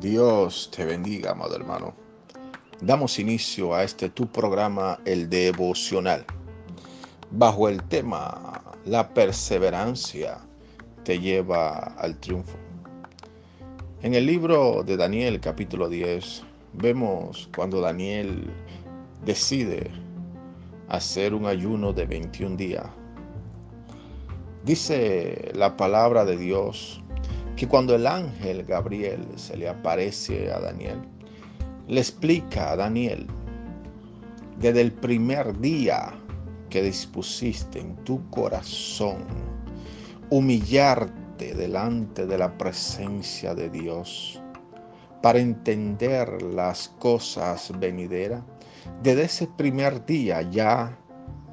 Dios te bendiga, amado hermano. Damos inicio a este tu programa, el devocional, bajo el tema La perseverancia te lleva al triunfo. En el libro de Daniel capítulo 10 vemos cuando Daniel decide hacer un ayuno de 21 días. Dice la palabra de Dios que cuando el ángel Gabriel se le aparece a Daniel, le explica a Daniel, desde el primer día que dispusiste en tu corazón humillarte delante de la presencia de Dios para entender las cosas venideras, desde ese primer día ya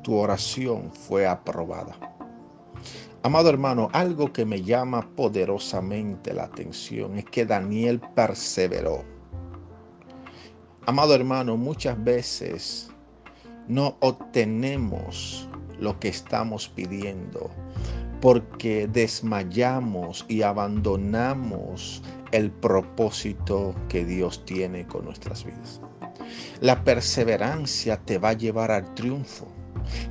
tu oración fue aprobada. Amado hermano, algo que me llama poderosamente la atención es que Daniel perseveró. Amado hermano, muchas veces no obtenemos lo que estamos pidiendo porque desmayamos y abandonamos el propósito que Dios tiene con nuestras vidas. La perseverancia te va a llevar al triunfo.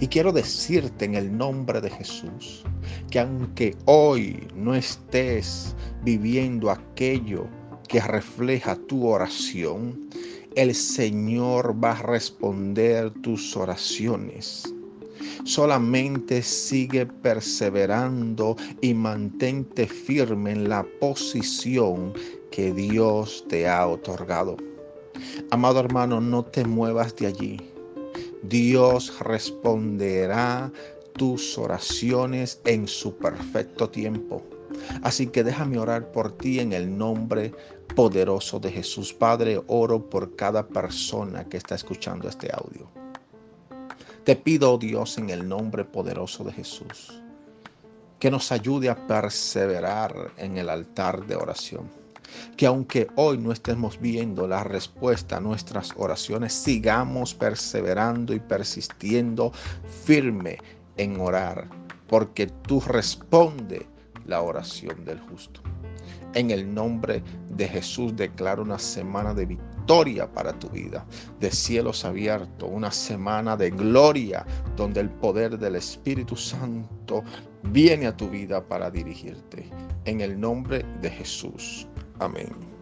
Y quiero decirte en el nombre de Jesús que aunque hoy no estés viviendo aquello que refleja tu oración, el Señor va a responder tus oraciones. Solamente sigue perseverando y mantente firme en la posición que Dios te ha otorgado. Amado hermano, no te muevas de allí. Dios responderá tus oraciones en su perfecto tiempo. Así que déjame orar por ti en el nombre poderoso de Jesús. Padre, oro por cada persona que está escuchando este audio. Te pido, oh Dios, en el nombre poderoso de Jesús, que nos ayude a perseverar en el altar de oración. Que aunque hoy no estemos viendo la respuesta a nuestras oraciones, sigamos perseverando y persistiendo firme en orar, porque tú responde la oración del justo. En el nombre de Jesús declaro una semana de victoria para tu vida, de cielos abiertos, una semana de gloria donde el poder del Espíritu Santo viene a tu vida para dirigirte. En el nombre de Jesús. I mean,